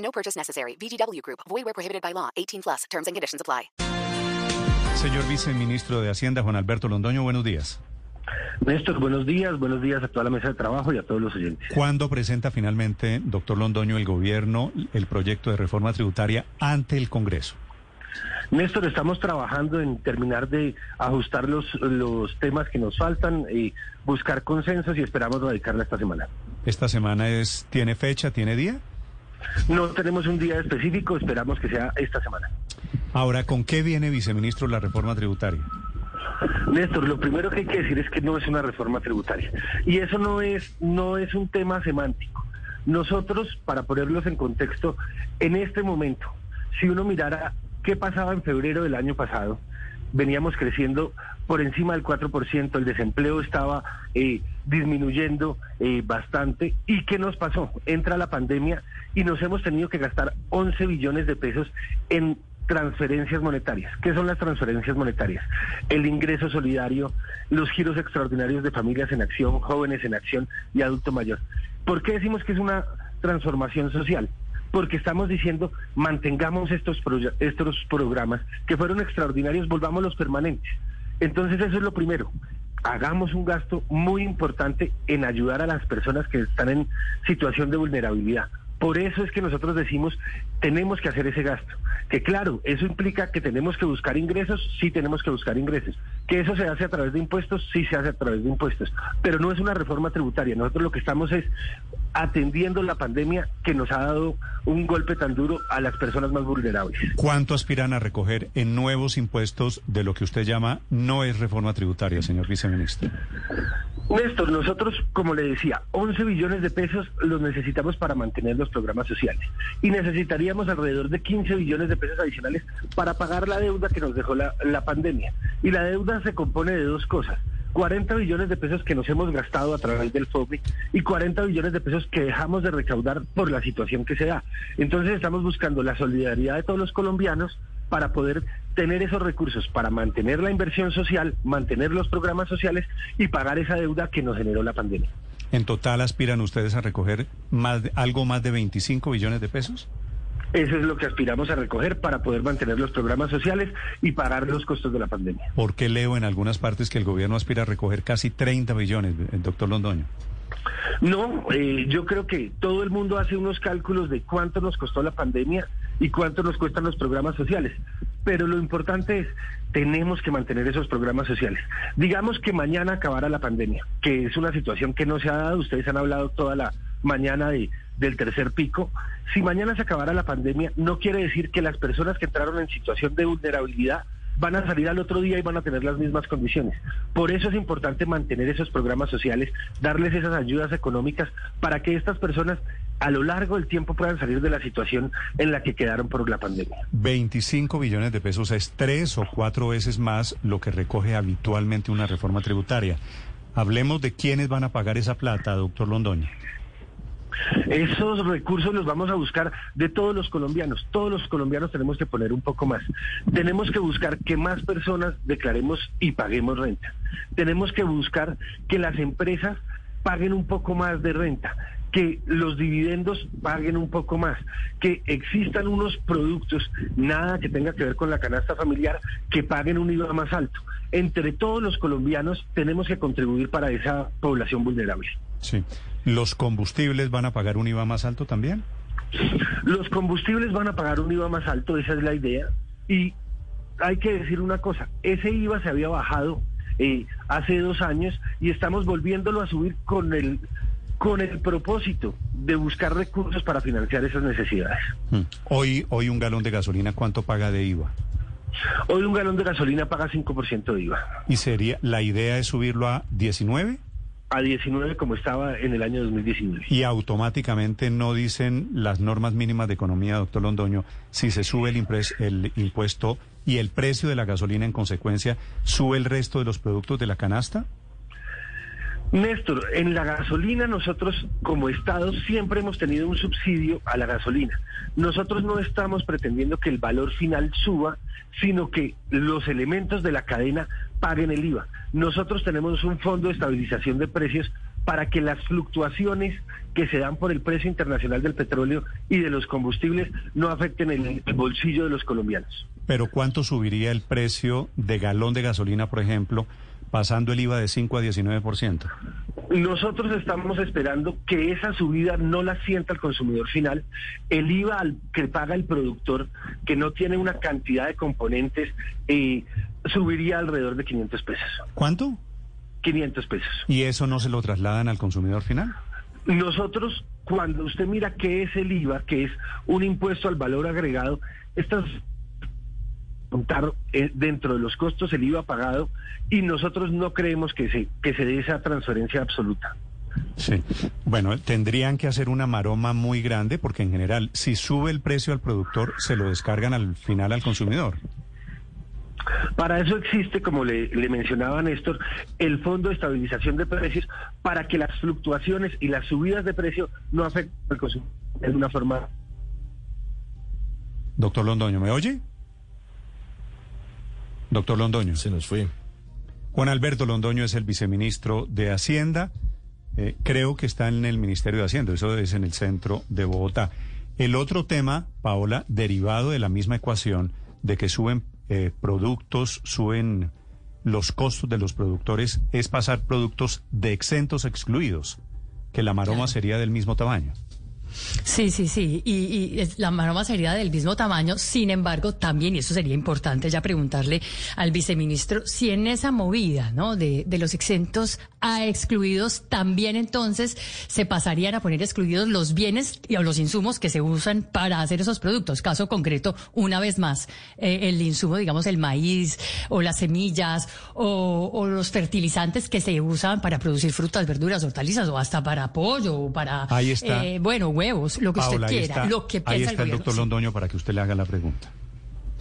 No purchase necessary. VGW Group. Void where prohibited by law. 18 plus. Terms and conditions apply. Señor viceministro de Hacienda, Juan Alberto Londoño, buenos días. Néstor, buenos días, buenos días a toda la mesa de trabajo y a todos los oyentes. ¿Cuándo presenta finalmente, doctor Londoño, el gobierno el proyecto de reforma tributaria ante el Congreso? Néstor, estamos trabajando en terminar de ajustar los, los temas que nos faltan y buscar consensos y esperamos radicarla esta semana. ¿Esta semana es tiene fecha, tiene día? No tenemos un día específico, esperamos que sea esta semana. Ahora, ¿con qué viene, viceministro, la reforma tributaria? Néstor, lo primero que hay que decir es que no es una reforma tributaria. Y eso no es, no es un tema semántico. Nosotros, para ponerlos en contexto, en este momento, si uno mirara qué pasaba en febrero del año pasado, veníamos creciendo por encima del 4%, el desempleo estaba eh, disminuyendo eh, bastante. ¿Y qué nos pasó? Entra la pandemia y nos hemos tenido que gastar 11 billones de pesos en transferencias monetarias. ¿Qué son las transferencias monetarias? El ingreso solidario, los giros extraordinarios de familias en acción, jóvenes en acción y adulto mayor. ¿Por qué decimos que es una transformación social? Porque estamos diciendo, mantengamos estos, estos programas que fueron extraordinarios, volvámoslos permanentes. Entonces eso es lo primero. Hagamos un gasto muy importante en ayudar a las personas que están en situación de vulnerabilidad. Por eso es que nosotros decimos, tenemos que hacer ese gasto. Que claro, eso implica que tenemos que buscar ingresos, sí tenemos que buscar ingresos. Que eso se hace a través de impuestos, sí se hace a través de impuestos. Pero no es una reforma tributaria. Nosotros lo que estamos es atendiendo la pandemia que nos ha dado un golpe tan duro a las personas más vulnerables. ¿Cuánto aspiran a recoger en nuevos impuestos de lo que usted llama no es reforma tributaria, señor viceministro? Néstor, nosotros, como le decía, 11 billones de pesos los necesitamos para mantener los programas sociales y alrededor de 15 billones de pesos adicionales para pagar la deuda que nos dejó la, la pandemia. Y la deuda se compone de dos cosas. 40 billones de pesos que nos hemos gastado a través del FOBI y 40 billones de pesos que dejamos de recaudar por la situación que se da. Entonces estamos buscando la solidaridad de todos los colombianos para poder tener esos recursos para mantener la inversión social, mantener los programas sociales y pagar esa deuda que nos generó la pandemia. ¿En total aspiran ustedes a recoger más algo más de 25 billones de pesos? Eso es lo que aspiramos a recoger para poder mantener los programas sociales y pagar los costos de la pandemia. ¿Por qué leo en algunas partes que el gobierno aspira a recoger casi 30 billones, doctor Londoño? No, eh, yo creo que todo el mundo hace unos cálculos de cuánto nos costó la pandemia y cuánto nos cuestan los programas sociales. Pero lo importante es, tenemos que mantener esos programas sociales. Digamos que mañana acabara la pandemia, que es una situación que no se ha dado, ustedes han hablado toda la mañana de, del tercer pico. Si mañana se acabara la pandemia, no quiere decir que las personas que entraron en situación de vulnerabilidad van a salir al otro día y van a tener las mismas condiciones. Por eso es importante mantener esos programas sociales, darles esas ayudas económicas para que estas personas a lo largo del tiempo puedan salir de la situación en la que quedaron por la pandemia. 25 billones de pesos es tres o cuatro veces más lo que recoge habitualmente una reforma tributaria. Hablemos de quiénes van a pagar esa plata, doctor Londoño. Esos recursos los vamos a buscar de todos los colombianos. Todos los colombianos tenemos que poner un poco más. Tenemos que buscar que más personas declaremos y paguemos renta. Tenemos que buscar que las empresas paguen un poco más de renta, que los dividendos paguen un poco más, que existan unos productos, nada que tenga que ver con la canasta familiar, que paguen un IVA más alto. Entre todos los colombianos tenemos que contribuir para esa población vulnerable. Sí. ¿Los combustibles van a pagar un IVA más alto también? Los combustibles van a pagar un IVA más alto, esa es la idea. Y hay que decir una cosa, ese IVA se había bajado eh, hace dos años y estamos volviéndolo a subir con el con el propósito de buscar recursos para financiar esas necesidades. Hmm. Hoy, hoy un galón de gasolina, ¿cuánto paga de IVA? Hoy un galón de gasolina paga 5% de IVA. ¿Y sería la idea es subirlo a 19? A 19 como estaba en el año 2019. Y automáticamente no dicen las normas mínimas de economía, doctor Londoño, si se sube el, impres- el impuesto y el precio de la gasolina en consecuencia, ¿sube el resto de los productos de la canasta? Néstor, en la gasolina nosotros como Estado siempre hemos tenido un subsidio a la gasolina. Nosotros no estamos pretendiendo que el valor final suba, sino que los elementos de la cadena paguen el IVA. Nosotros tenemos un fondo de estabilización de precios para que las fluctuaciones que se dan por el precio internacional del petróleo y de los combustibles no afecten el, el bolsillo de los colombianos. Pero ¿cuánto subiría el precio de galón de gasolina, por ejemplo, pasando el IVA de 5 a 19%? Nosotros estamos esperando que esa subida no la sienta el consumidor final. El IVA al- que paga el productor, que no tiene una cantidad de componentes, eh, subiría alrededor de 500 pesos. ¿Cuánto? 500 pesos. ¿Y eso no se lo trasladan al consumidor final? Nosotros, cuando usted mira qué es el IVA, que es un impuesto al valor agregado, estas contar eh, dentro de los costos el IVA pagado y nosotros no creemos que se que se dé esa transferencia absoluta. Sí. Bueno, tendrían que hacer una maroma muy grande porque en general, si sube el precio al productor, se lo descargan al final al consumidor. Para eso existe, como le, le mencionaba Néstor, el Fondo de Estabilización de Precios para que las fluctuaciones y las subidas de precio no afecten al consumidor de una forma. Doctor Londoño, ¿me oye? Doctor Londoño. Se nos fue. Juan Alberto Londoño es el viceministro de Hacienda. Eh, creo que está en el Ministerio de Hacienda, eso es en el centro de Bogotá. El otro tema, Paola, derivado de la misma ecuación de que suben eh, productos, suben los costos de los productores, es pasar productos de exentos excluidos, que la maroma sería del mismo tamaño. Sí, sí, sí. Y, y la maroma sería del mismo tamaño. Sin embargo, también, y eso sería importante ya preguntarle al viceministro, si en esa movida, ¿no? De, de los exentos a excluidos, también entonces se pasarían a poner excluidos los bienes y o los insumos que se usan para hacer esos productos. Caso concreto, una vez más, eh, el insumo, digamos, el maíz o las semillas o, o los fertilizantes que se usan para producir frutas, verduras, hortalizas o hasta para pollo o para, Ahí está. eh, bueno, huevos, lo que Paola, usted ahí quiera, está, lo que ahí piensa está el gobierno. doctor Sí. Londoño para que usted le haga la pregunta.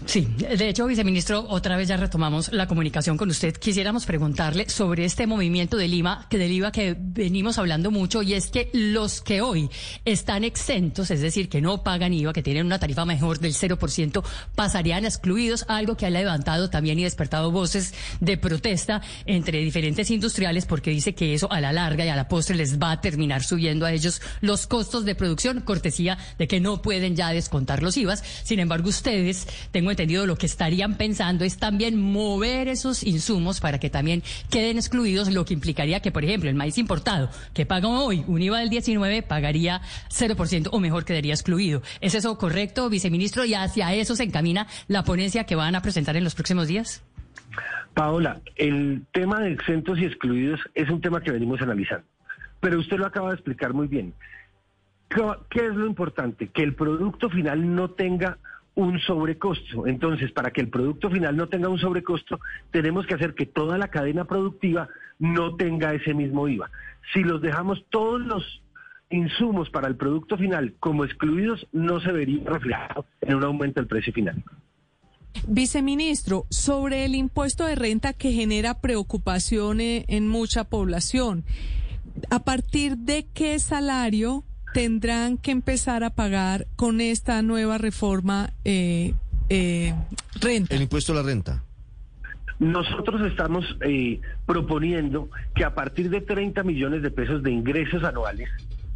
Sí, de hecho, viceministro, otra vez ya retomamos la comunicación con usted. Quisiéramos preguntarle sobre este movimiento del IVA, que del IVA que venimos hablando mucho, y es que los que hoy están exentos, es decir, que no pagan IVA, que tienen una tarifa mejor del 0%, pasarían excluidos, algo que ha levantado también y despertado voces de protesta entre diferentes industriales, porque dice que eso a la larga y a la postre les va a terminar subiendo a ellos los costos de producción, cortesía de que no pueden ya descontar los IVAs. Sin embargo, ustedes, tengo entendido, lo que estarían pensando es también mover esos insumos para que también queden excluidos, lo que implicaría que, por ejemplo, el maíz importado, que paga hoy un IVA del 19, pagaría 0% o mejor quedaría excluido. ¿Es eso correcto, viceministro? Y hacia eso se encamina la ponencia que van a presentar en los próximos días. Paola, el tema de exentos y excluidos es un tema que venimos analizando, pero usted lo acaba de explicar muy bien. ¿Qué qué es lo importante? Que el producto final no tenga un sobrecosto. Entonces, para que el producto final no tenga un sobrecosto, tenemos que hacer que toda la cadena productiva no tenga ese mismo IVA. Si los dejamos todos los insumos para el producto final como excluidos, no se vería reflejado en un aumento del precio final. Viceministro, sobre el impuesto de renta que genera preocupación eh, en mucha población, ¿a partir de qué salario tendrán que empezar a pagar con esta nueva reforma eh, eh, renta? El impuesto a la renta. Nosotros estamos eh, proponiendo que a partir de 30 millones de pesos de ingresos anuales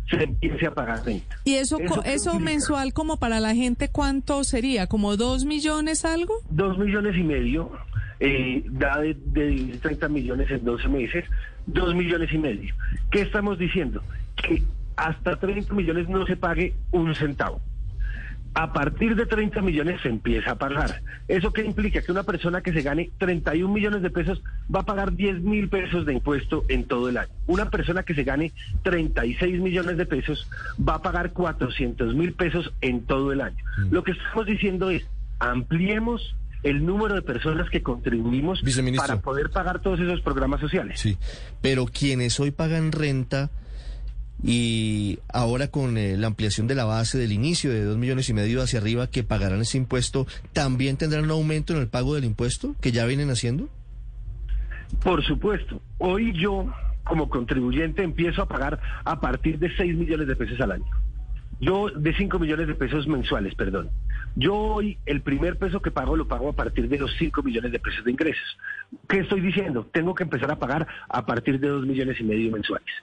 se empiece a pagar renta. ¿Y eso, ¿Eso eso mensual como para la gente cuánto sería? ¿Como dos millones algo? Dos millones y medio, eh, da de, de 30 millones en 12 meses, dos millones y medio. ¿Qué estamos diciendo? Que hasta 30 millones no se pague un centavo. A partir de 30 millones se empieza a pagar. ¿Eso qué implica? Que una persona que se gane 31 millones de pesos va a pagar 10 mil pesos de impuesto en todo el año. Una persona que se gane 36 millones de pesos va a pagar 400 mil pesos en todo el año. Lo que estamos diciendo es, ampliemos el número de personas que contribuimos para poder pagar todos esos programas sociales. Sí, pero quienes hoy pagan renta y ahora con eh, la ampliación de la base del inicio de dos millones y medio hacia arriba que pagarán ese impuesto, ¿también tendrán un aumento en el pago del impuesto que ya vienen haciendo? Por supuesto, hoy yo como contribuyente empiezo a pagar a partir de 6 millones de pesos al año. Yo, de 5 millones de pesos mensuales, perdón. Yo hoy el primer peso que pago lo pago a partir de los 5 millones de pesos de ingresos. ¿Qué estoy diciendo? Tengo que empezar a pagar a partir de 2 millones y medio mensuales.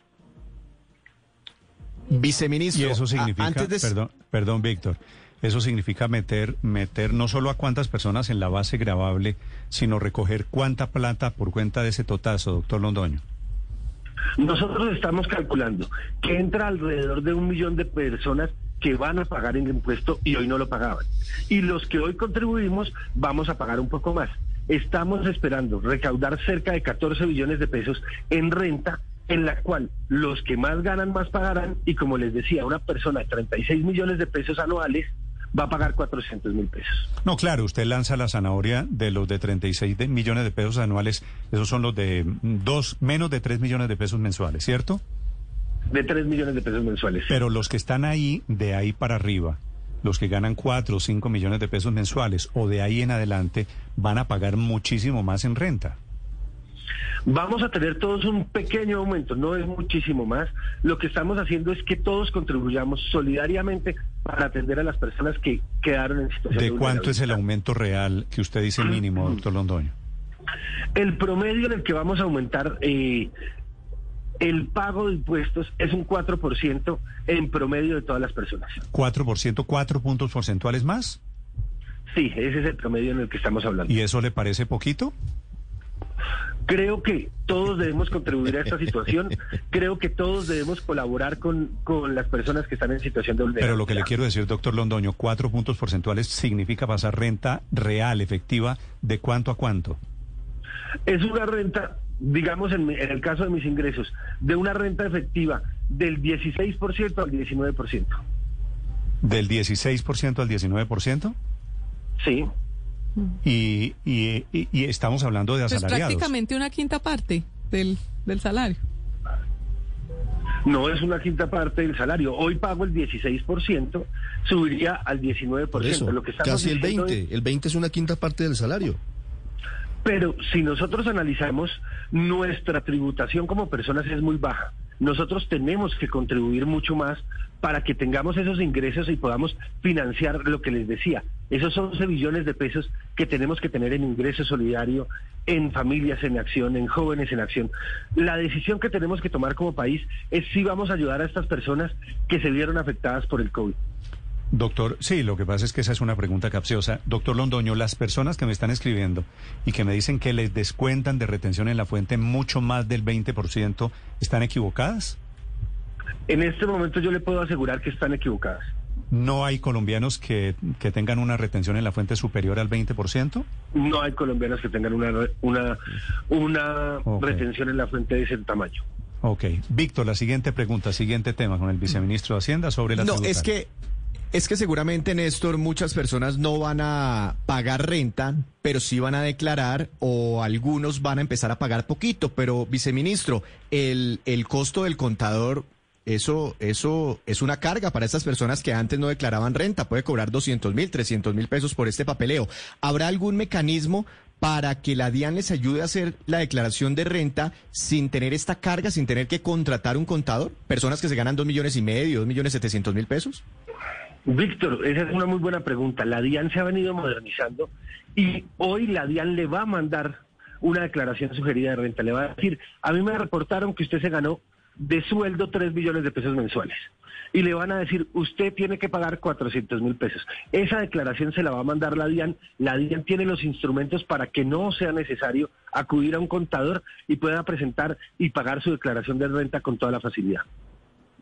Viceministro, Y eso significa, antes de... perdón, perdón, Víctor, eso significa meter, meter no solo a cuántas personas en la base gravable, sino recoger cuánta plata por cuenta de ese totazo, doctor Londoño. Nosotros estamos calculando que entra alrededor de un millón de personas que van a pagar el impuesto y hoy no lo pagaban. Y los que hoy contribuimos vamos a pagar un poco más. Estamos esperando recaudar cerca de 14 billones de pesos en renta, en la cual los que más ganan más pagarán y como les decía, una persona de 36 millones de pesos anuales va a pagar 400 mil pesos. No, claro, usted lanza la zanahoria de los de 36 de- millones de pesos anuales, esos son los de mm, dos, menos de 3 millones de pesos mensuales, ¿cierto? De 3 millones de pesos mensuales. Pero los que están ahí, de ahí para arriba, los que ganan 4 o 5 millones de pesos mensuales o de ahí en adelante, van a pagar muchísimo más en renta. Vamos a tener todos un pequeño aumento, no es muchísimo más. Lo que estamos haciendo es que todos contribuyamos solidariamente para atender a las personas que quedaron en situación de, ¿De cuánto es el aumento real que usted dice mínimo, doctor Londoño? El promedio en el que vamos a aumentar eh, el pago de impuestos es un 4% en promedio de todas las personas. ¿4%, 4 puntos porcentuales más? Sí, ese es el promedio en el que estamos hablando. ¿Y eso le parece poquito? Creo que todos debemos contribuir a esta situación. Creo que todos debemos colaborar con, con las personas que están en situación de vulnerabilidad. Pero lo que le quiero decir, doctor Londoño, 4 puntos porcentuales significa pasar renta real, efectiva, ¿de cuánto a cuánto? Es una renta, digamos en, en el caso de mis ingresos, de una renta efectiva del 16% al 19%. ¿Del 16% al 19%? Sí. Y, y, y- estamos hablando de Pues asalariados. prácticamente una quinta parte del, del salario. No es una quinta parte del salario. Hoy pago el 16%, subiría al 19%. Por eso, lo que estamos casi el diciendo 20. es- El 20 es una quinta parte del salario. Pero si nosotros analizamos, nuestra tributación como personas es muy baja. Nosotros tenemos que contribuir mucho más para que tengamos esos ingresos y podamos financiar lo que les decía. Esos 11 billones de pesos que tenemos que tener en ingreso solidario, en familias en acción, en jóvenes en acción. La decisión que tenemos que tomar como país es si vamos a ayudar a estas personas que se vieron afectadas por el COVID. Doctor, sí, lo que pasa es que esa es una pregunta capciosa. Doctor Londoño, las personas que me están escribiendo y que me dicen que les descuentan de retención en la fuente mucho más del 20%, ¿están equivocadas? En este momento yo le puedo asegurar que están equivocadas. ¿No hay colombianos que, que tengan una retención en la fuente superior al 20%? No hay colombianos que tengan una, una, una retención en la fuente de ese tamaño. Ok. Víctor, la siguiente pregunta, siguiente tema con el viceministro de Hacienda sobre la No, tributaria. es que, es que seguramente, Néstor, muchas personas no van a pagar renta, pero sí van a declarar o algunos van a empezar a pagar poquito. Pero, viceministro, el, costo del contador, eso, eso es una carga para estas personas que antes no declaraban renta. Puede cobrar 200 mil, 300 mil pesos por este papeleo. ¿Habrá algún mecanismo para que la DIAN les ayude a hacer la declaración de renta sin tener esta carga, sin tener que contratar un contador? Personas que se ganan dos millones y medio, dos millones setecientos mil pesos. Víctor, esa es una muy buena pregunta. La DIAN se ha venido modernizando y hoy la DIAN le va a mandar una declaración sugerida de renta. Le va a decir, a mí me reportaron que usted se ganó de sueldo 3 billones de pesos mensuales. Y le van a decir, usted tiene que pagar 400 mil pesos. Esa declaración se la va a mandar la DIAN. La DIAN tiene los instrumentos para que no sea necesario acudir a un contador y pueda presentar y pagar su declaración de renta con toda la facilidad.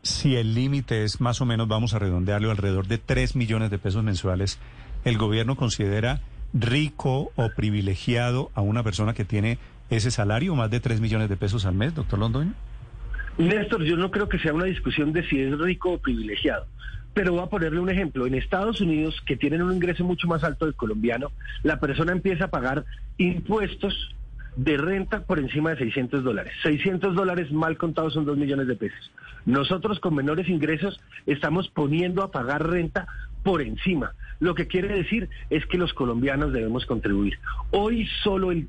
Si el límite es más o menos, vamos a redondearlo, alrededor de 3 millones de pesos mensuales, ¿el gobierno considera rico o privilegiado a una persona que tiene ese salario, más de 3 millones de pesos al mes, doctor Londoño? Néstor, yo no creo que sea una discusión de si es rico o privilegiado, Pero voy a ponerle un ejemplo. En Estados Unidos, que tienen un ingreso mucho más alto del colombiano, la persona empieza a pagar impuestos de renta por encima de 600 dólares. 600 dólares mal contados son 2 millones de pesos. Nosotros con menores ingresos estamos poniendo a pagar renta por encima. Lo que quiere decir es que los colombianos debemos contribuir. Hoy solo el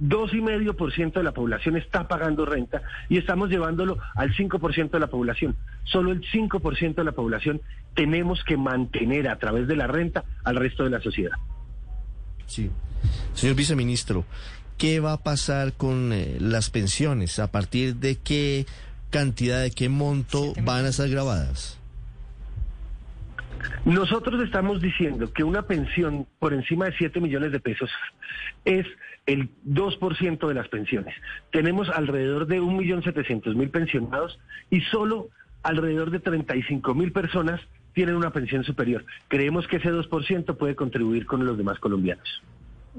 2,5% de la población está pagando renta y estamos llevándolo al 5% de la población. Solo el 5% de la población tenemos que mantener a través de la renta al resto de la sociedad. Sí. Señor viceministro, ¿qué va a pasar con eh, las pensiones? ¿A partir de qué cantidad, de qué monto van a estar grabadas? Nosotros estamos diciendo que una pensión por encima de 7 millones de pesos es el 2% de las pensiones. Tenemos alrededor de 1.700.000 pensionados y solo alrededor de 35.000 personas tienen una pensión superior. Creemos que ese 2% puede contribuir con los demás colombianos.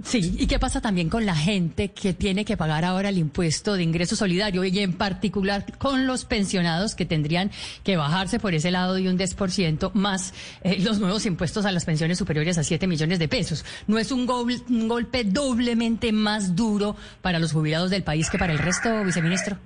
Sí, ¿y qué pasa también con la gente que tiene que pagar ahora el impuesto de ingreso solidario y en particular con los pensionados que tendrían que bajarse por ese lado de un 10% más eh, los nuevos impuestos a las pensiones superiores a 7 millones de pesos? ¿No es un, un golpe doblemente más duro para los jubilados del país que para el resto, viceministro?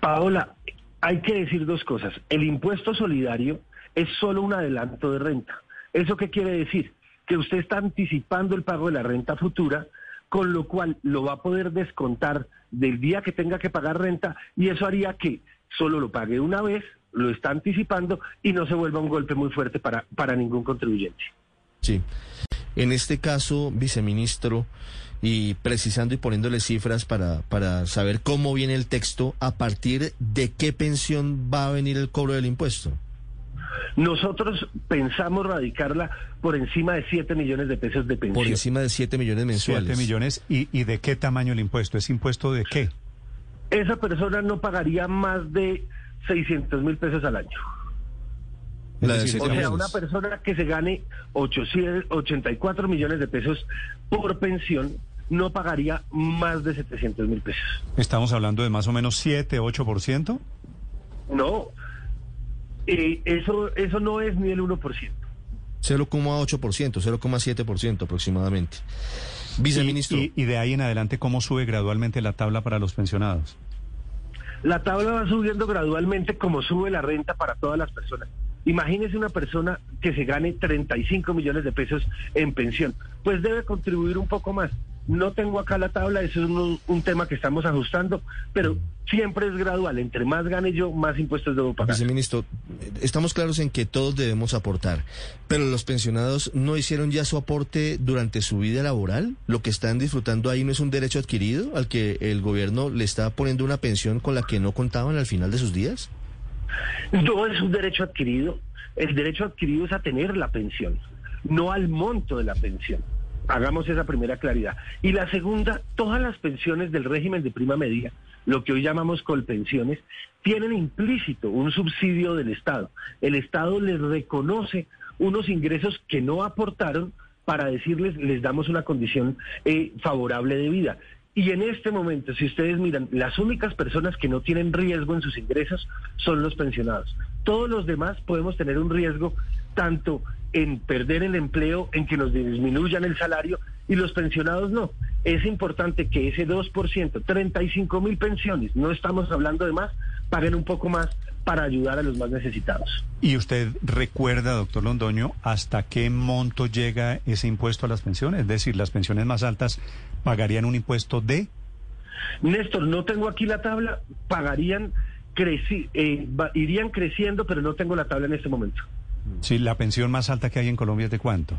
Paola, hay que decir dos cosas. El impuesto solidario es solo un adelanto de renta. ¿Eso qué quiere decir? Que usted está anticipando el pago de la renta futura, con lo cual lo va a poder descontar del día que tenga que pagar renta y eso haría que solo lo pague una vez, lo está anticipando y no se vuelva un golpe muy fuerte para, para ningún contribuyente. Sí. En este caso, viceministro, y precisando y poniéndole cifras para, para saber cómo viene el texto, ¿a partir de qué pensión va a venir el cobro del impuesto? Nosotros pensamos radicarla por encima de 7 millones de pesos de pensión. Por encima de 7 millones mensuales. 7 millones. ¿Y, ¿Y de qué tamaño el impuesto? ¿Es impuesto de qué? Esa persona no pagaría más de 600 mil pesos al año. La de o sea, una persona que se gane 800 84 millones de pesos por pensión no pagaría más de 700 mil pesos. Estamos hablando de más o menos 7, 8%. No, eh, eso, eso no es ni el 1%. 0,8%, 0,7% aproximadamente. Viceministro. Y, y de ahí en adelante, ¿cómo sube gradualmente la tabla para los pensionados? La tabla va subiendo gradualmente como sube la renta para todas las personas. Imagínese una persona que se gane 35 millones de pesos en pensión, pues debe contribuir un poco más. No tengo acá la tabla, eso es un, un tema que estamos ajustando, pero siempre es gradual. Entre más gane yo, más impuestos debo pagar. Viceministro, estamos claros en que todos debemos aportar, pero los pensionados no hicieron ya su aporte durante su vida laboral. Lo que están disfrutando ahí no es un derecho adquirido al que el gobierno le está poniendo una pensión con la que no contaban al final de sus días. No es un derecho adquirido. El derecho adquirido es a tener la pensión, no al monto de la pensión. Hagamos esa primera claridad. Y la segunda, todas las pensiones del régimen de prima media, lo que hoy llamamos colpensiones, tienen implícito un subsidio del Estado. El Estado les reconoce unos ingresos que no aportaron para decirles, les damos una condición eh, favorable de vida. Y en este momento, si ustedes miran, las únicas personas que no tienen riesgo en sus ingresos son los pensionados. Todos los demás podemos tener un riesgo tanto en perder el empleo, en que nos disminuyan el salario y los pensionados no. Es importante que ese 2%, 35 mil pensiones, no estamos hablando de más, paguen un poco más para ayudar a los más necesitados. ¿Y usted recuerda, doctor Londoño, hasta qué monto llega ese impuesto a las pensiones? Es decir, las pensiones más altas pagarían un impuesto de... Néstor, no tengo aquí la tabla, pagarían, creci eh, irían creciendo, pero no tengo la tabla en este momento. Si la pensión más alta que hay en Colombia es de cuánto?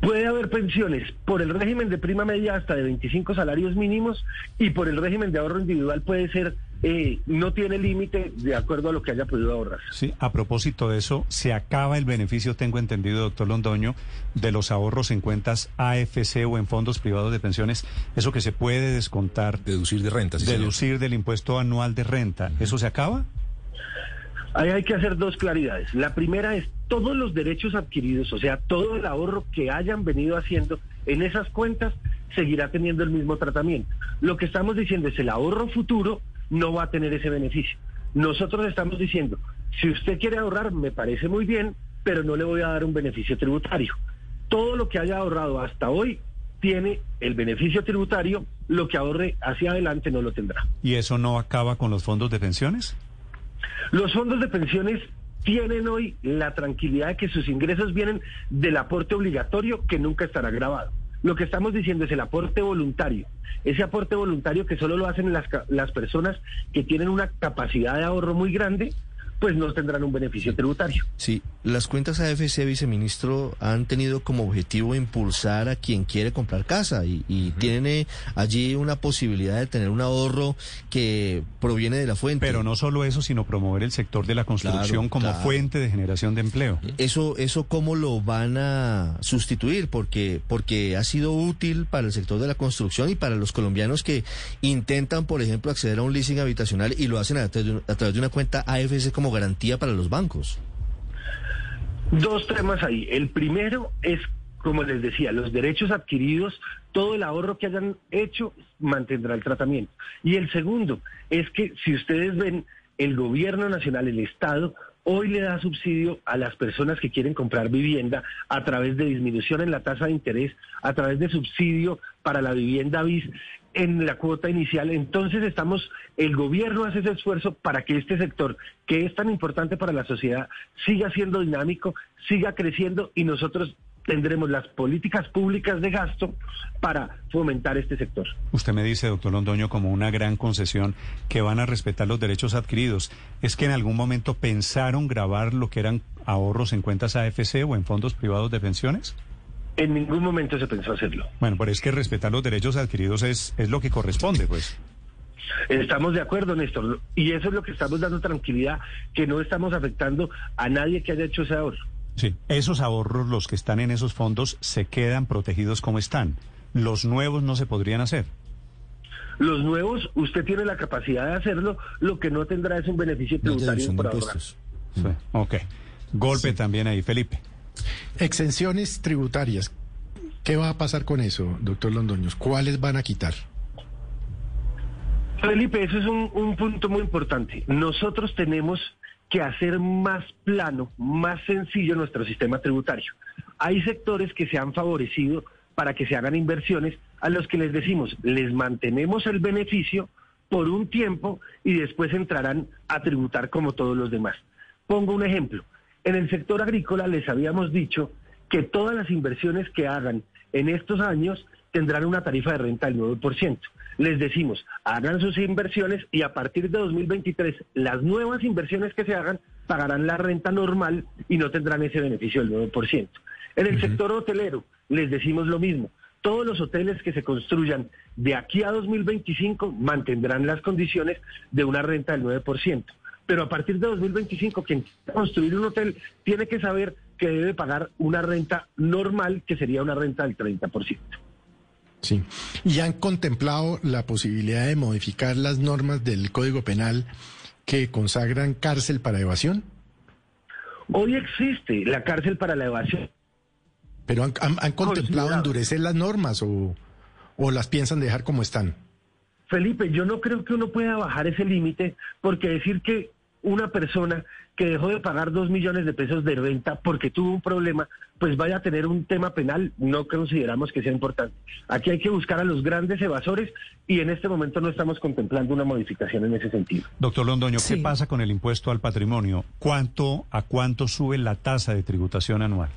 Puede haber pensiones por el régimen de prima media hasta de 25 salarios mínimos y por el régimen de ahorro individual puede ser, eh, no tiene límite de acuerdo a lo que haya podido ahorrar. Sí, a propósito de eso, se acaba el beneficio, tengo entendido, doctor Londoño, de los ahorros en cuentas AFC o en fondos privados de pensiones, eso que se puede descontar, Deducir de renta, sí, señor. deducir del impuesto anual de renta, ¿eso se acaba? Ahí hay que hacer dos claridades. La primera es todos los derechos adquiridos, o sea, todo el ahorro que hayan venido haciendo en esas cuentas seguirá teniendo el mismo tratamiento. Lo que estamos diciendo es el ahorro futuro no va a tener ese beneficio. Nosotros estamos diciendo si usted quiere ahorrar, me parece muy bien, pero no le voy a dar un beneficio tributario. Todo lo que haya ahorrado hasta hoy tiene el beneficio tributario, lo que ahorre hacia adelante no lo tendrá. ¿Y eso no acaba con los fondos de pensiones? Los fondos de pensiones tienen hoy la tranquilidad de que sus ingresos vienen del aporte obligatorio que nunca estará grabado. Lo que estamos diciendo es el aporte voluntario. Ese aporte voluntario que solo lo hacen las, las personas que tienen una capacidad de ahorro muy grande, pues no tendrán un beneficio tributario. Sí, las cuentas AFC, viceministro, han tenido como objetivo impulsar a quien quiere comprar casa y, y tienen eh, allí una posibilidad de tener un ahorro que proviene de la fuente. Pero no solo eso, sino promover el sector de la construcción Claro, como claro. fuente de generación de empleo. Eso, eso cómo lo van a sustituir, porque, porque ha sido útil para el sector de la construcción y para los colombianos que intentan, por ejemplo, acceder a un leasing habitacional y lo hacen a través de, un- a través de una cuenta AFC como garantía para los bancos. Dos temas ahí. El primero es, como les decía, los derechos adquiridos, todo el ahorro que hayan hecho mantendrá el tratamiento. Y el segundo es que si ustedes ven, el gobierno nacional, el Estado, hoy le da subsidio a las personas que quieren comprar vivienda a través de disminución en la tasa de interés, a través de subsidio para la vivienda bis en la cuota inicial. Entonces estamos, el gobierno hace ese esfuerzo para que este sector, que es tan importante para la sociedad, siga siendo dinámico, siga creciendo y nosotros tendremos las políticas públicas de gasto para fomentar este sector. Usted me dice, doctor Londoño, como una gran concesión que van a respetar los derechos adquiridos. ¿Es que en algún momento pensaron grabar lo que eran ahorros en cuentas AFC o en fondos privados de pensiones? En ningún momento se pensó hacerlo. Bueno, pero es que respetar los derechos adquiridos es, es lo que corresponde, pues. Estamos de acuerdo, Néstor, y eso es lo que estamos dando tranquilidad, que no estamos afectando a nadie que haya hecho ese ahorro. Sí, esos ahorros, los que están en esos fondos, se quedan protegidos como están. Los nuevos no se podrían hacer. Los nuevos, usted tiene la capacidad de hacerlo, lo que no tendrá es un beneficio No tributario de por ahorrar. impuestos. Sí, Ok. Golpe también ahí, Felipe. Exenciones tributarias. ¿Qué va a pasar con eso, doctor Londoños? ¿Cuáles van a quitar? Felipe, eso es un, un punto muy importante. Nosotros tenemos que hacer más plano, más sencillo nuestro sistema tributario. Hay sectores que se han favorecido para que se hagan inversiones a los que les decimos, les mantenemos el beneficio por un tiempo y después entrarán a tributar como todos los demás. Pongo un ejemplo. En el sector agrícola les habíamos dicho que todas las inversiones que hagan en estos años tendrán una tarifa de renta del 9%. Les decimos, hagan sus inversiones y a partir de 2023 las nuevas inversiones que se hagan pagarán la renta normal y no tendrán ese beneficio del 9%. En el sector hotelero les decimos lo mismo. Todos los hoteles que se construyan de aquí a 2025 mantendrán las condiciones de una renta del 9%. Pero a partir de 2025, quien quiera construir un hotel tiene que saber que debe pagar una renta normal, que sería una renta del 30%. Sí. ¿Y han contemplado la posibilidad de modificar las normas del Código Penal que consagran cárcel para evasión? Hoy existe la cárcel para la evasión. ¿Pero han, han- han contemplado endurecer las normas o, o las piensan dejar como están? Felipe, yo no creo que uno pueda bajar ese límite porque decir que una persona que dejó de pagar dos millones de pesos de renta porque tuvo un problema, pues vaya a tener un tema penal, no consideramos que sea importante. Aquí hay que buscar a los grandes evasores y en este momento no estamos contemplando una modificación en ese sentido. Doctor Londoño, ¿qué Sí. pasa con el impuesto al patrimonio? ¿Cuánto a cuánto sube la tasa de tributación anual?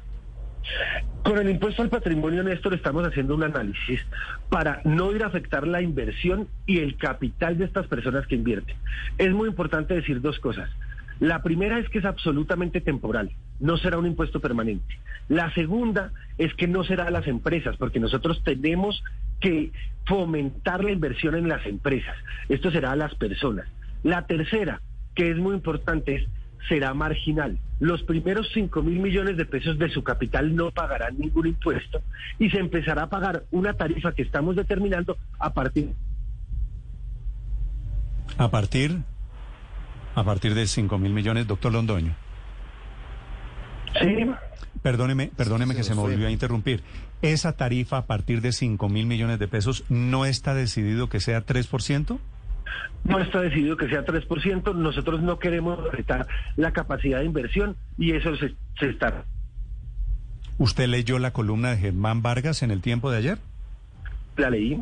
Con el impuesto al patrimonio, Néstor, estamos haciendo un análisis para no ir a afectar la inversión y el capital de estas personas que invierten. Es muy importante decir dos cosas. La primera es que es absolutamente temporal, no será un impuesto permanente. La segunda es que no será a las empresas, porque nosotros tenemos que fomentar la inversión en las empresas. Esto será a las personas. La tercera, que es muy importante, es será marginal. Los primeros 5 mil millones de pesos de su capital no pagarán ningún impuesto y se empezará a pagar una tarifa que estamos determinando a partir A partir, a partir de 5 mil millones, doctor Londoño. Sí, Perdóneme, perdóneme que se me volvió a interrumpir. Esa tarifa a partir de 5 mil millones de pesos no está decidido que sea 3%? No está decidido que sea 3%, nosotros no queremos afectar la capacidad de inversión y eso se, se está. ¿Usted leyó la columna de Germán Vargas en el tiempo de ayer? La leí.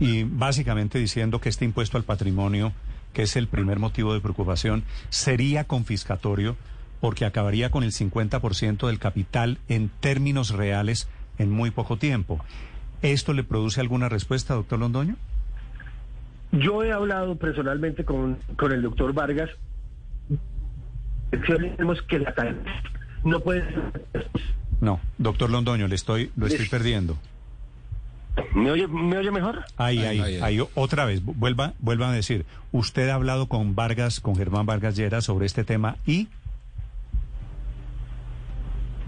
Y básicamente diciendo que este impuesto al patrimonio, que es el primer motivo de preocupación, sería confiscatorio porque acabaría con el 50% del capital en términos reales en muy poco tiempo. ¿Esto le produce alguna respuesta, doctor Londoño? Yo he hablado personalmente con, con el doctor Vargas. Tenemos que la no puede No, doctor Londoño, le estoy, lo estoy perdiendo. ¿Me oye, ¿Me oye mejor? Ahí, ahí, ahí, ahí, otra vez, vuelva, vuelva a decir. ¿Usted ha hablado con Vargas, con Germán Vargas Llera sobre este tema y...?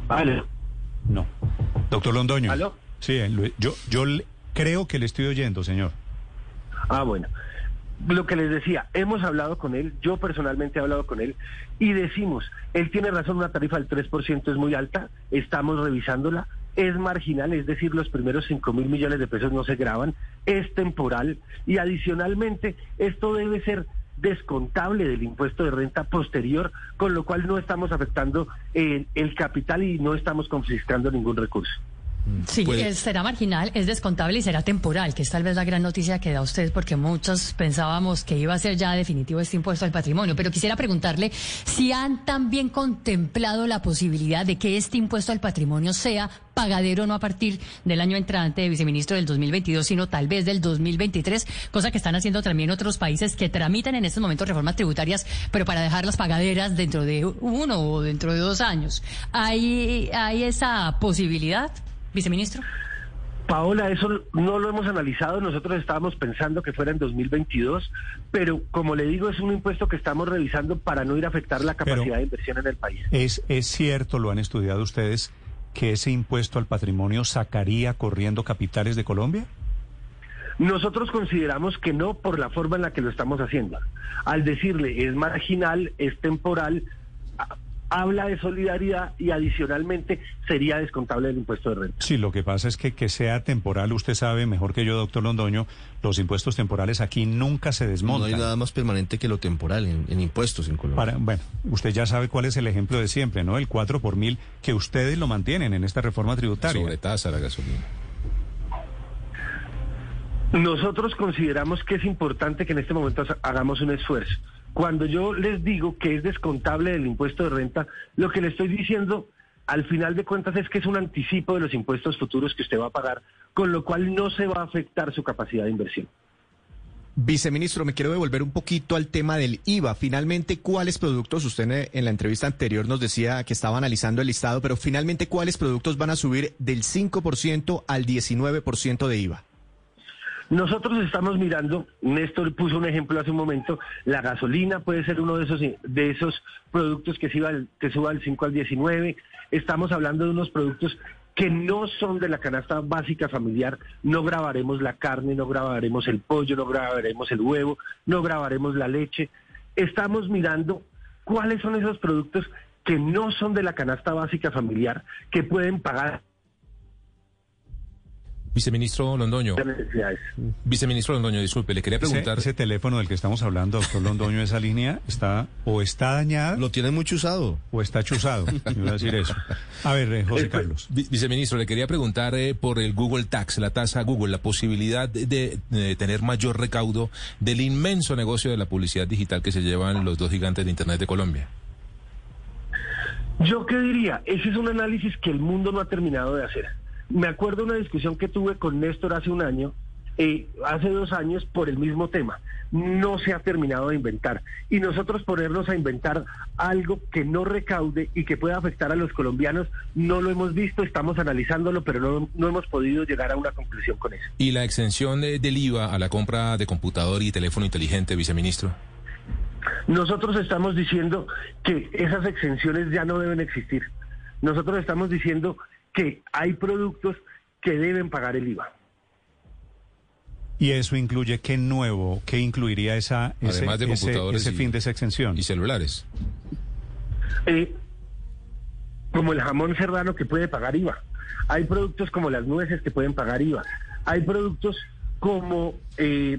Vale. No. Doctor Londoño. ¿Aló? Sí, yo, yo creo que le estoy oyendo, señor. Ah, bueno. Lo que les decía, hemos hablado con él, yo personalmente he hablado con él, y decimos, él tiene razón, una tarifa del 3% es muy alta, estamos revisándola, es marginal, es decir, los primeros 5 mil millones de pesos no se graban, es temporal, y adicionalmente esto debe ser descontable del impuesto de renta posterior, con lo cual no estamos afectando el, el capital y no estamos confiscando ningún recurso. Sí, será marginal, es descontable y será temporal, que es tal vez la gran noticia que da usted, porque muchos pensábamos que iba a ser ya definitivo este impuesto al patrimonio. Pero quisiera preguntarle si han también contemplado la posibilidad de que este impuesto al patrimonio sea pagadero no a partir del año entrante, viceministro, del 2022, sino tal vez del 2023, cosa que están haciendo también otros países que tramitan en estos momentos reformas tributarias, pero para dejarlas pagaderas dentro de uno o dentro de dos años. ¿Hay, hay esa posibilidad? Viceministro? Paola, eso no lo hemos analizado. Nosotros estábamos pensando que fuera en 2022, pero como le digo, es un impuesto que estamos revisando para no ir a afectar la capacidad de inversión en el país. Es, es cierto, lo han estudiado ustedes, que ese impuesto al patrimonio sacaría corriendo capitales de Colombia? Nosotros consideramos que no por la forma en la que lo estamos haciendo. Al decirle es marginal, es temporal, habla de solidaridad y adicionalmente sería descontable el impuesto de renta. Sí, lo que pasa es que que sea temporal, usted sabe mejor que yo, doctor Londoño, los impuestos temporales aquí nunca se desmontan. No hay nada más permanente que lo temporal en, impuestos en Colombia. bueno, usted ya sabe cuál es el ejemplo de siempre, ¿no? El 4 por mil que ustedes lo mantienen en esta reforma tributaria. Sobre tasa la gasolina. Nosotros consideramos que es importante que en este momento hagamos un esfuerzo. Cuando yo les digo que es descontable del impuesto de renta, lo que le estoy diciendo al final de cuentas es que es un anticipo de los impuestos futuros que usted va a pagar, con lo cual no se va a afectar su capacidad de inversión. Viceministro, me quiero devolver un poquito al tema del IVA. Finalmente, ¿cuáles productos? Usted en la entrevista anterior nos decía que estaba analizando el listado, pero finalmente, ¿cuáles productos van a subir del 5% al 19% de IVA? Nosotros estamos mirando, Néstor puso un ejemplo hace un momento, la gasolina puede ser uno de esos, de esos productos que, suba, que suba del 5 al 19. Estamos hablando de unos productos que no son de la canasta básica familiar, no grabaremos la carne, no grabaremos el pollo, no grabaremos el huevo, no grabaremos la leche. Estamos mirando cuáles son esos productos que no son de la canasta básica familiar, que pueden pagar Viceministro Londoño. Viceministro Londoño, disculpe, le quería preguntar. Ese, teléfono del que estamos hablando, doctor Londoño, esa línea está o está dañada. Lo tiene muy chuzado. O está chuzado. Iba a decir eso. A ver, eh, José Carlos. Viceministro, le quería preguntar eh, por el Google Tax, la tasa Google, la posibilidad de, tener mayor recaudo del inmenso negocio de la publicidad digital que se llevan los dos gigantes de Internet de Colombia. Yo qué diría, ese es un análisis que el mundo no ha terminado de hacer. Me acuerdo una discusión que tuve con Néstor hace un año, eh, hace dos años, por el mismo tema. No se ha terminado de inventar. Y nosotros ponernos a inventar algo que no recaude y que pueda afectar a los colombianos, no lo hemos visto, estamos analizándolo, pero no, no hemos podido llegar a una conclusión con eso. ¿Y la exención del IVA a la compra de computador y teléfono inteligente, viceministro? Nosotros estamos diciendo que esas exenciones ya no deben existir. Nosotros estamos diciendo que hay productos que deben pagar el IVA. ¿Y eso incluye qué nuevo, qué incluiría esa, ese, Además de computadores ese, fin de esa exención? Y celulares. Eh, como el jamón serrano que puede pagar IVA. Hay productos como las nueces que pueden pagar IVA. Hay productos como eh,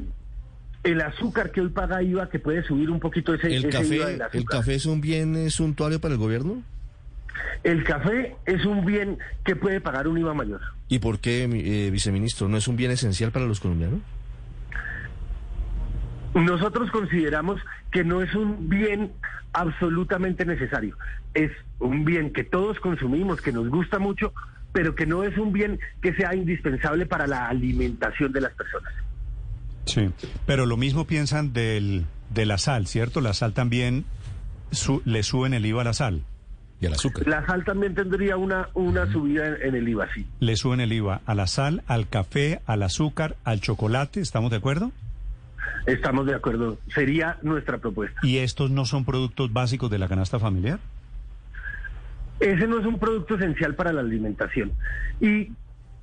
el azúcar que hoy paga IVA, que puede subir un poquito ese, ¿El ese café, IVA del azúcar. ¿El café es un bien suntuario para el gobierno? El café es un bien que puede pagar un IVA mayor. ¿Y por qué, eh, viceministro, no es un bien esencial para los colombianos? Nosotros consideramos que no es un bien absolutamente necesario. Es un bien que todos consumimos, que nos gusta mucho, pero que no es un bien que sea indispensable para la alimentación de las personas. Sí, pero lo mismo piensan del, de la sal, ¿cierto? La sal también su- le suben el IVA a la sal. Y al azúcar. La sal también tendría una, una subida en, en el IVA, sí. Le suben el IVA a la sal, al café, al azúcar, al chocolate, ¿estamos de acuerdo? Estamos de acuerdo. Sería nuestra propuesta. ¿Y estos no son productos básicos de la canasta familiar? Ese no es un producto esencial para la alimentación. Y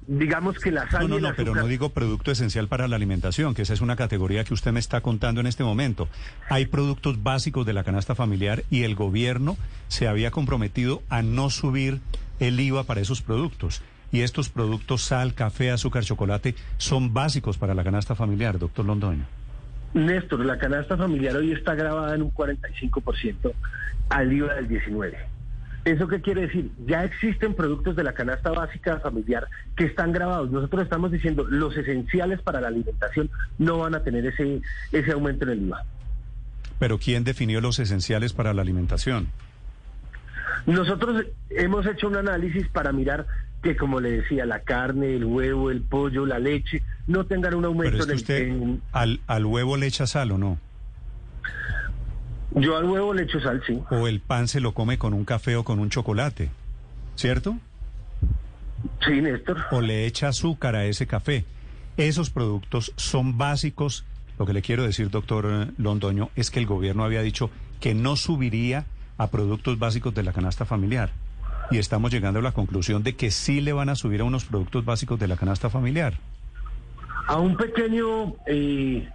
digamos que la sal No, no, no, pero no digo producto esencial para la alimentación, que esa es una categoría que usted me está contando en este momento. Hay productos básicos de la canasta familiar y el gobierno se había comprometido a no subir el IVA para esos productos. Y estos productos, sal, café, azúcar, chocolate, son básicos para la canasta familiar, doctor Londoño. Néstor, la canasta familiar hoy está grabada en un 45% al IVA del 19%. ¿Eso qué quiere decir? Ya existen productos de la canasta básica familiar que están grabados. Nosotros estamos diciendo los esenciales para la alimentación no van a tener ese, ese aumento en el IVA. Pero ¿quién definió los esenciales para la alimentación? Nosotros hemos hecho un análisis para mirar que, como le decía, la carne, el huevo, el pollo, la leche, no tengan un Pero aumento es en que el... usted en- al, al huevo le echa sal o no. Yo al huevo le echo sal, sí. O el pan se lo come con un café o con un chocolate, ¿cierto? Sí, Néstor. o le echa azúcar a ese café. Esos productos son básicos. Lo que le quiero decir, doctor Londoño, es que el gobierno había dicho que no subiría a productos básicos de la canasta familiar. Y estamos llegando a la conclusión de que sí le van a subir a unos productos básicos de la canasta familiar. A un pequeño eh,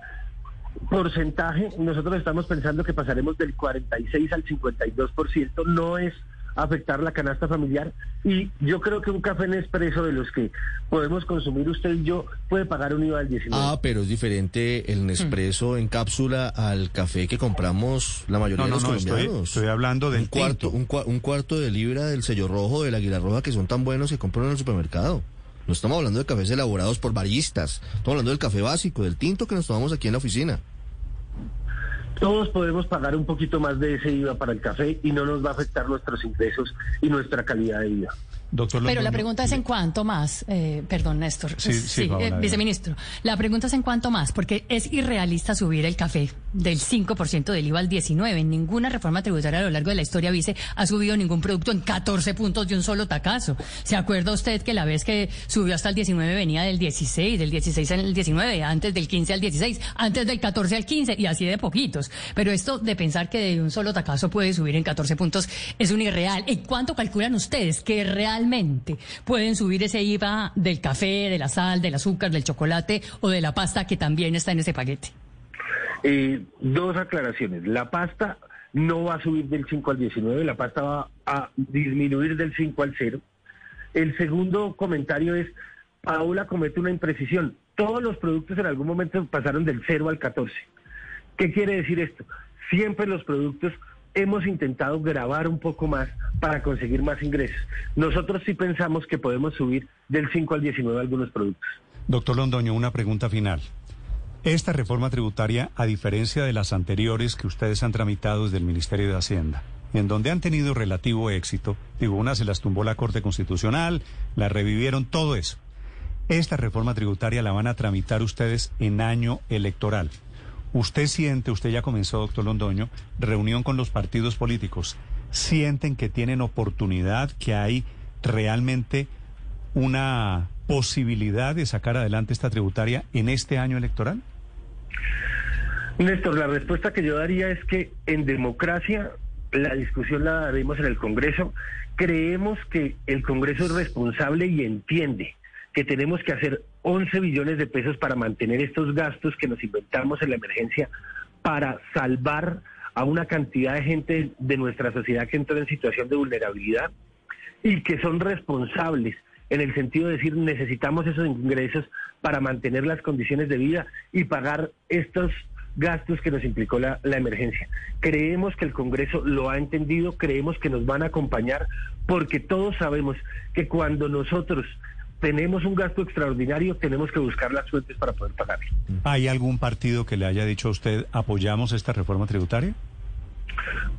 porcentaje, nosotros estamos pensando que pasaremos del 46 al 52%, no es afectar la canasta familiar y yo creo que un café Nespresso de los que podemos consumir usted y yo puede pagar un IVA del 19. Ah, pero es diferente el Nespresso en cápsula al café que compramos la mayoría No, de los no, colombianos. estoy hablando del un cuarto, un, cua- un cuarto de libra del sello rojo del águila roja que son tan buenos que compran en el supermercado. No estamos hablando de cafés elaborados por baristas. Estamos hablando del café básico, del tinto que nos tomamos aquí en la oficina. Todos podemos pagar un poquito más de ese IVA para el café y no nos va a afectar nuestros ingresos y nuestra calidad de vida. Doctor Pero la Londoño, pregunta es en cuánto más, eh, perdón Néstor, Sí, sí, Paola, eh, viceministro, la pregunta es en cuánto más, porque es irrealista subir el café del 5% del IVA al 19%. Ninguna reforma tributaria a lo largo de la historia, vice, ha subido ningún producto en 14 puntos de un solo tacazo. ¿Se acuerda usted que la vez que subió hasta el 19 venía del 16, del 16 al 19, antes del 15 al 16, antes del 14 al 15 y así de poquitos? Pero esto de pensar que de un solo tacazo puede subir en 14 puntos es un irreal. ¿En cuánto calculan ustedes que pueden subir ese IVA del café, de la sal, del azúcar, del chocolate o de la pasta que también está en ese paquete? Eh, dos aclaraciones. La pasta no va a subir del 5 al 19, la pasta va a disminuir del 5 al 0. El segundo comentario es, Paola comete una imprecisión. Todos los productos en algún momento pasaron del 0 al 14. ¿Qué quiere decir esto? Siempre los productos hemos intentado grabar un poco más para conseguir más ingresos. Nosotros sí pensamos que podemos subir del 5 al 19 algunos productos. Doctor Londoño, una pregunta final. Esta reforma tributaria, a diferencia de las anteriores que ustedes han tramitado desde el Ministerio de Hacienda, en donde han tenido relativo éxito, digo, una se las tumbó la Corte Constitucional, la revivieron, todo eso. Esta reforma tributaria la van a tramitar ustedes en año electoral. Usted siente, usted ya comenzó, doctor Londoño, reunión con los partidos políticos. ¿Sienten que tienen oportunidad, que hay realmente una posibilidad de sacar adelante esta tributaria en este año electoral? Néstor, la respuesta que yo daría es que en democracia la discusión la daremos en el Congreso. Creemos que el Congreso es responsable y entiende que tenemos que hacer 11 billones de pesos para mantener estos gastos que nos inventamos en la emergencia para salvar a una cantidad de gente de nuestra sociedad que entró en situación de vulnerabilidad y que son responsables en el sentido de decir necesitamos esos ingresos para mantener las condiciones de vida y pagar estos gastos que nos implicó la, la emergencia. Creemos que el Congreso lo ha entendido, creemos que nos van a acompañar, porque todos sabemos que cuando nosotros tenemos un gasto extraordinario, tenemos que buscar las fuentes para poder pagarlo. ¿Hay algún partido que le haya dicho a usted apoyamos esta reforma tributaria?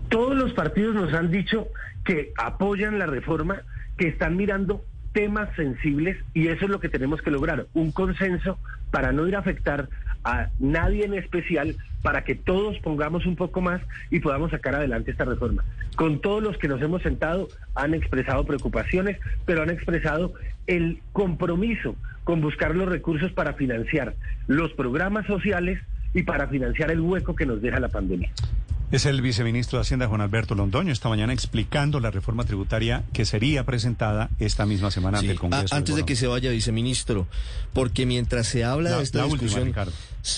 Todos los partidos nos han dicho que apoyan la reforma, que están mirando temas sensibles y eso es lo que tenemos que lograr, un consenso para no ir a afectar a nadie en especial, para que todos pongamos un poco más y podamos sacar adelante esta reforma. Con todos los que nos hemos sentado han expresado preocupaciones, pero han expresado el compromiso con buscar los recursos para financiar los programas sociales y para financiar el hueco que nos deja la pandemia. Es el viceministro de Hacienda, Juan Alberto Londoño, esta mañana explicando la reforma tributaria que sería presentada esta misma semana ante el Congreso. A, antes de, que se vaya, viceministro, porque mientras se habla La- de esta última, discusión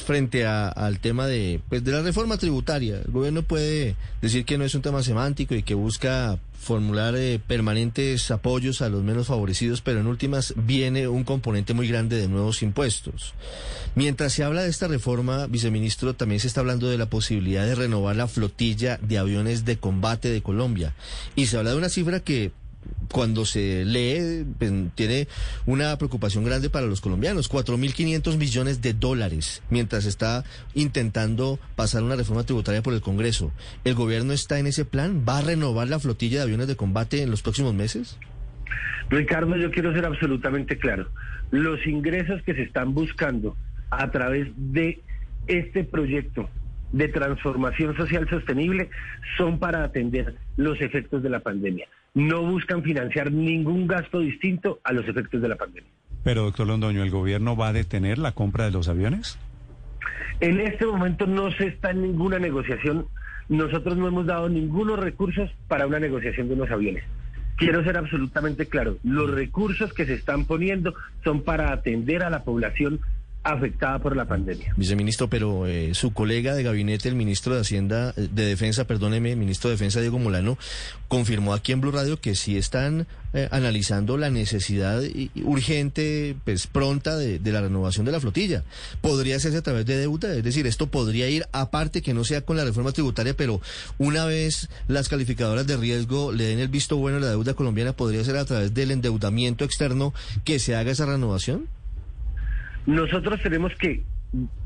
frente a- al tema de, pues, de la reforma tributaria, el gobierno puede decir que no es un tema semántico y que busca formular eh, permanentes apoyos a los menos favorecidos, pero en últimas viene un componente muy grande de nuevos impuestos. Mientras se habla de esta reforma, viceministro, también se está hablando de la posibilidad de renovar la flotilla de aviones de combate de Colombia. Y se habla de una cifra que cuando se lee pues, tiene una preocupación grande para los colombianos, 4.500 millones de dólares, mientras está intentando pasar una reforma tributaria por el Congreso. ¿El gobierno está en ese plan? ¿Va a renovar la flotilla de aviones de combate en los próximos meses? Ricardo, yo quiero ser absolutamente claro. Los ingresos que se están buscando a través de este proyecto de transformación social sostenible son para atender los efectos de la pandemia. No buscan financiar ningún gasto distinto a los efectos de la pandemia. Pero, doctor Londoño, ¿el gobierno va a detener la compra de los aviones? En este momento no se está en ninguna negociación. Nosotros no hemos dado ningunos recursos para una negociación de unos aviones. Quiero ser absolutamente claro. Los recursos que se están poniendo son para atender a la población afectada por la pandemia. Viceministro, pero eh, su colega de gabinete, el ministro de Hacienda, eh, de Defensa, perdóneme, ministro de Defensa Diego Molano, confirmó aquí en Blue Radio que sí están eh, analizando la necesidad urgente, pues pronta, de, de la renovación de la flotilla. Podría hacerse a través de deuda, es decir, esto podría ir aparte que no sea con la reforma tributaria, pero una vez las calificadoras de riesgo le den el visto bueno a la deuda colombiana, podría ser a través del endeudamiento externo que se haga esa renovación. Nosotros tenemos que,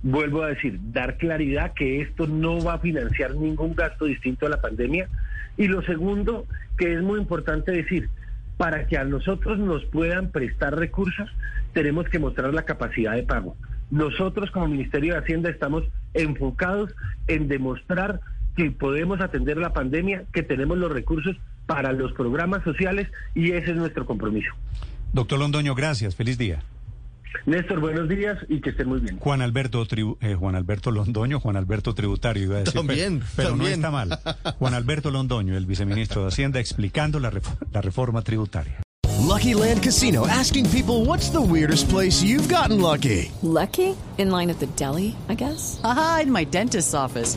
vuelvo a decir, dar claridad que esto no va a financiar ningún gasto distinto a la pandemia. Y lo segundo, que es muy importante decir, para que a nosotros nos puedan prestar recursos, tenemos que mostrar la capacidad de pago. Nosotros como Ministerio de Hacienda estamos enfocados en demostrar que podemos atender la pandemia, que tenemos los recursos para los programas sociales y ese es nuestro compromiso. Doctor Londoño, gracias. Feliz día. Néstor, buenos días y que estén muy bien. Juan Alberto Tribu- eh, Juan Alberto Londoño, Juan Alberto Tributario, iba a decir. También, pero pero no también. está mal. Juan Alberto Londoño, el viceministro de Hacienda, explicando la, ref- la reforma tributaria. Lucky Land Casino asking people what's the weirdest place you've gotten lucky? Lucky? In line at the deli, I guess? Aha, in my dentist's office.